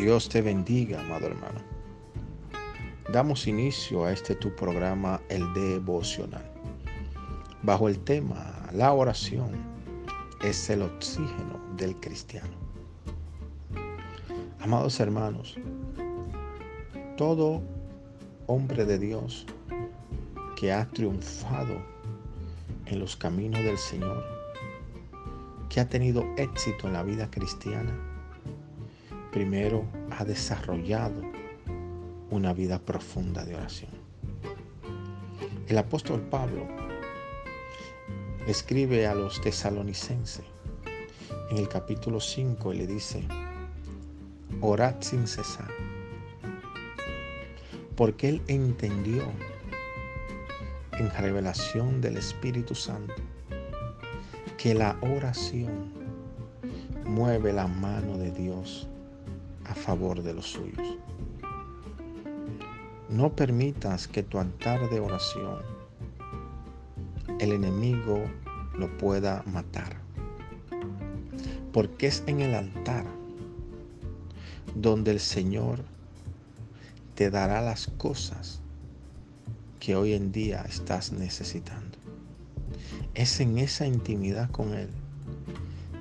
Dios te bendiga, amado hermano. Damos inicio a este tu programa, el devocional, bajo el tema La oración es el oxígeno del cristiano. Amados hermanos, todo hombre de Dios que ha triunfado en los caminos del Señor, que ha tenido éxito en la vida cristiana, primero ha desarrollado una vida profunda de oración. El apóstol Pablo escribe a los tesalonicenses en el capítulo 5 y le dice, orad sin cesar, porque él entendió en revelación del Espíritu Santo que la oración mueve la mano de Dios a favor de los suyos. No permitas que tu altar de oración el enemigo lo pueda matar. Porque es en el altar donde el Señor te dará las cosas que hoy en día estás necesitando. Es en esa intimidad con Él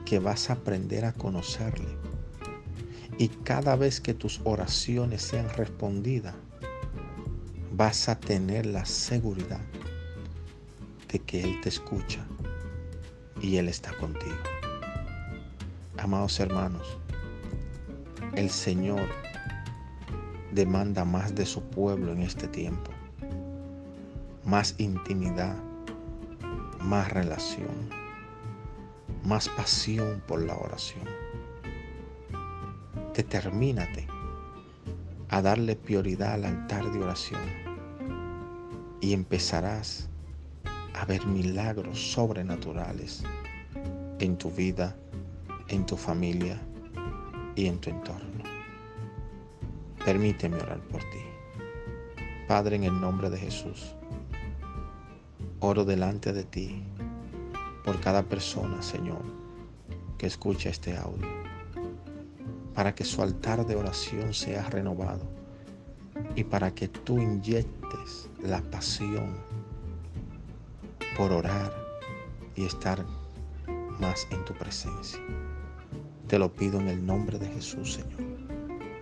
que vas a aprender a conocerle. Y cada vez que tus oraciones sean respondidas, vas a tener la seguridad de que Él te escucha y Él está contigo. Amados hermanos, el Señor demanda más de su pueblo en este tiempo más intimidad, más relación, más pasión por la oración. Determínate a darle prioridad al altar de oración y empezarás a ver milagros sobrenaturales en tu vida, en tu familia y en tu entorno. Permíteme orar por ti. Padre, en el nombre de Jesús Oro delante de ti por cada persona, Señor, que escucha este audio, para que su altar de oración sea renovado y para que tú inyectes la pasión por orar y estar más en tu presencia. Te lo pido en el nombre de Jesús, Señor.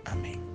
Amén.